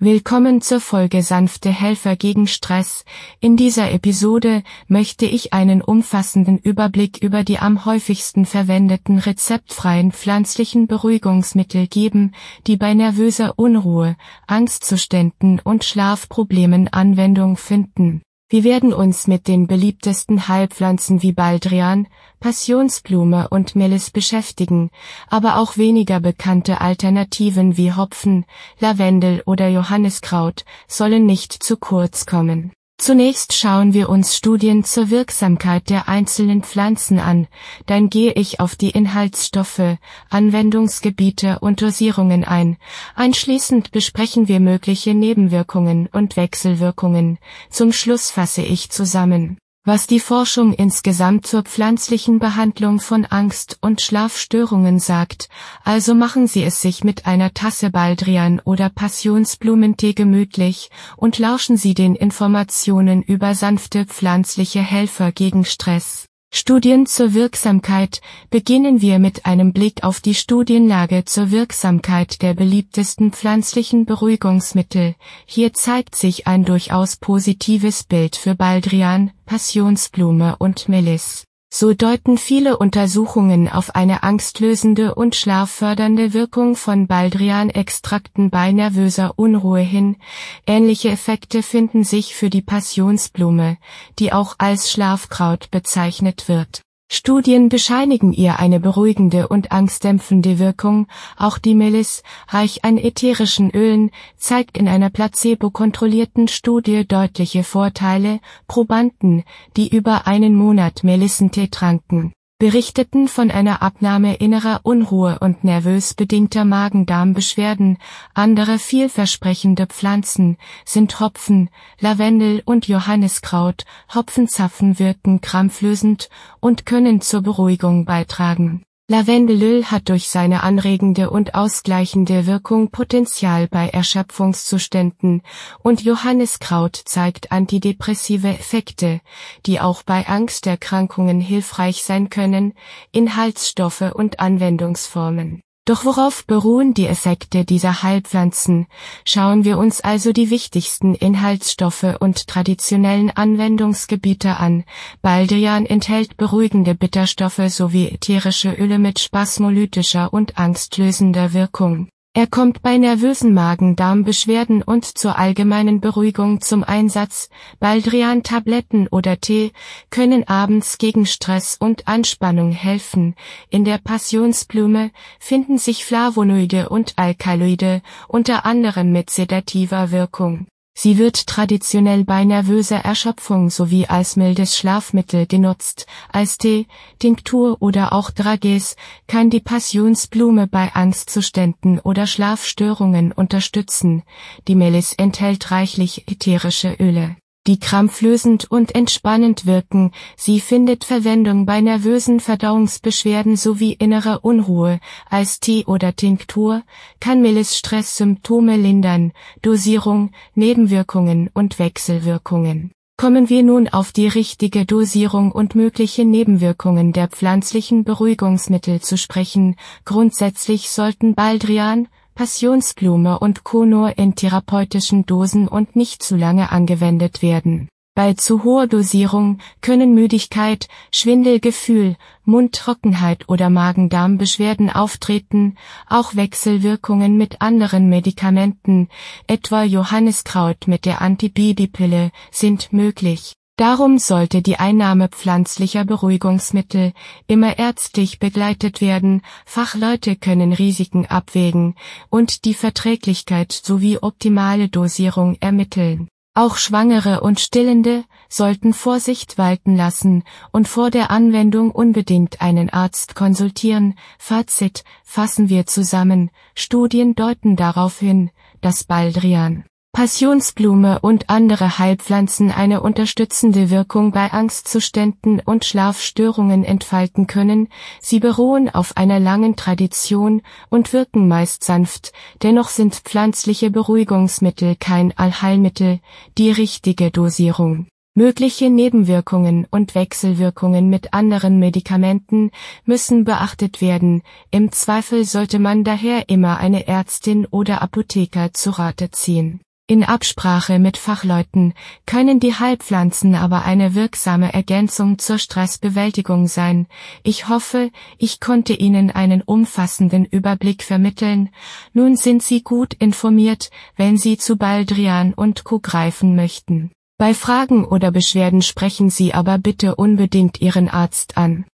Willkommen zur Folge Sanfte Helfer gegen Stress. In dieser Episode möchte ich einen umfassenden Überblick über die am häufigsten verwendeten rezeptfreien pflanzlichen Beruhigungsmittel geben, die bei nervöser Unruhe, Angstzuständen und Schlafproblemen Anwendung finden. Wir werden uns mit den beliebtesten Heilpflanzen wie Baldrian, Passionsblume und Melis beschäftigen, aber auch weniger bekannte Alternativen wie Hopfen, Lavendel oder Johanniskraut sollen nicht zu kurz kommen. Zunächst schauen wir uns Studien zur Wirksamkeit der einzelnen Pflanzen an, dann gehe ich auf die Inhaltsstoffe, Anwendungsgebiete und Dosierungen ein. Anschließend besprechen wir mögliche Nebenwirkungen und Wechselwirkungen. Zum Schluss fasse ich zusammen was die Forschung insgesamt zur pflanzlichen Behandlung von Angst und Schlafstörungen sagt, also machen Sie es sich mit einer Tasse Baldrian oder Passionsblumentee gemütlich und lauschen Sie den Informationen über sanfte pflanzliche Helfer gegen Stress. Studien zur Wirksamkeit beginnen wir mit einem Blick auf die Studienlage zur Wirksamkeit der beliebtesten pflanzlichen Beruhigungsmittel. Hier zeigt sich ein durchaus positives Bild für Baldrian, Passionsblume und Melis. So deuten viele Untersuchungen auf eine angstlösende und schlaffördernde Wirkung von Baldrian-Extrakten bei nervöser Unruhe hin. Ähnliche Effekte finden sich für die Passionsblume, die auch als Schlafkraut bezeichnet wird Studien bescheinigen ihr eine beruhigende und angstdämpfende Wirkung, auch die Melis, reich an ätherischen Ölen, zeigt in einer placebo-kontrollierten Studie deutliche Vorteile, Probanden, die über einen Monat Melissentee tranken berichteten von einer Abnahme innerer Unruhe und nervös bedingter Magen-Darm-Beschwerden. Andere vielversprechende Pflanzen sind Hopfen, Lavendel und Johanniskraut. Hopfenzapfen wirken krampflösend und können zur Beruhigung beitragen Lavendelöl hat durch seine anregende und ausgleichende Wirkung Potenzial bei Erschöpfungszuständen und Johanniskraut zeigt antidepressive Effekte, die auch bei Angsterkrankungen hilfreich sein können, Inhaltsstoffe und Anwendungsformen doch worauf beruhen die Effekte dieser Heilpflanzen? Schauen wir uns also die wichtigsten Inhaltsstoffe und traditionellen Anwendungsgebiete an. Baldrian enthält beruhigende Bitterstoffe sowie ätherische Öle mit spasmolytischer und angstlösender Wirkung. Er kommt bei nervösen Magen-Darm-Beschwerden und zur allgemeinen Beruhigung zum Einsatz. Baldrian-Tabletten oder Tee können abends gegen Stress und Anspannung helfen. In der Passionsblume finden sich Flavonoide und Alkaloide, unter anderem mit sedativer Wirkung Sie wird traditionell bei nervöser Erschöpfung sowie als mildes Schlafmittel genutzt. Als Tee, Tinktur oder auch Dragees kann die Passionsblume bei Angstzuständen oder Schlafstörungen unterstützen. Die Melis enthält reichlich ätherische Öle die krampflösend und entspannend wirken. Sie findet Verwendung bei nervösen Verdauungsbeschwerden sowie innerer Unruhe. Als Tee oder Tinktur kann Melis Stresssymptome lindern. Dosierung, Nebenwirkungen und Wechselwirkungen. Kommen wir nun auf die richtige Dosierung und mögliche Nebenwirkungen der pflanzlichen Beruhigungsmittel zu sprechen. Grundsätzlich sollten Baldrian, Passionsblume und Konor in therapeutischen Dosen und nicht zu lange angewendet werden. Bei zu hoher Dosierung können Müdigkeit, Schwindelgefühl, Mundtrockenheit oder Magen-Darm-Beschwerden auftreten, auch Wechselwirkungen mit anderen Medikamenten, etwa Johanniskraut mit der Antibidipille, sind möglich Darum sollte die Einnahme pflanzlicher Beruhigungsmittel immer ärztlich begleitet werden, Fachleute können Risiken abwägen und die Verträglichkeit sowie optimale Dosierung ermitteln. Auch Schwangere und Stillende sollten Vorsicht walten lassen und vor der Anwendung unbedingt einen Arzt konsultieren. Fazit fassen wir zusammen. Studien deuten darauf hin, dass Baldrian Passionsblume und andere Heilpflanzen eine unterstützende Wirkung bei Angstzuständen und Schlafstörungen entfalten können, sie beruhen auf einer langen Tradition und wirken meist sanft, dennoch sind pflanzliche Beruhigungsmittel kein Allheilmittel, die richtige Dosierung. Mögliche Nebenwirkungen und Wechselwirkungen mit anderen Medikamenten müssen beachtet werden, im Zweifel sollte man daher immer eine Ärztin oder Apotheker zu Rate ziehen In Absprache mit Fachleuten können die Heilpflanzen aber eine wirksame Ergänzung zur Stressbewältigung sein. Ich hoffe, ich konnte Ihnen einen umfassenden Überblick vermitteln. Nun sind Sie gut informiert, wenn Sie zu Baldrian und Co. greifen möchten. Bei Fragen oder Beschwerden sprechen Sie aber bitte unbedingt Ihren Arzt an.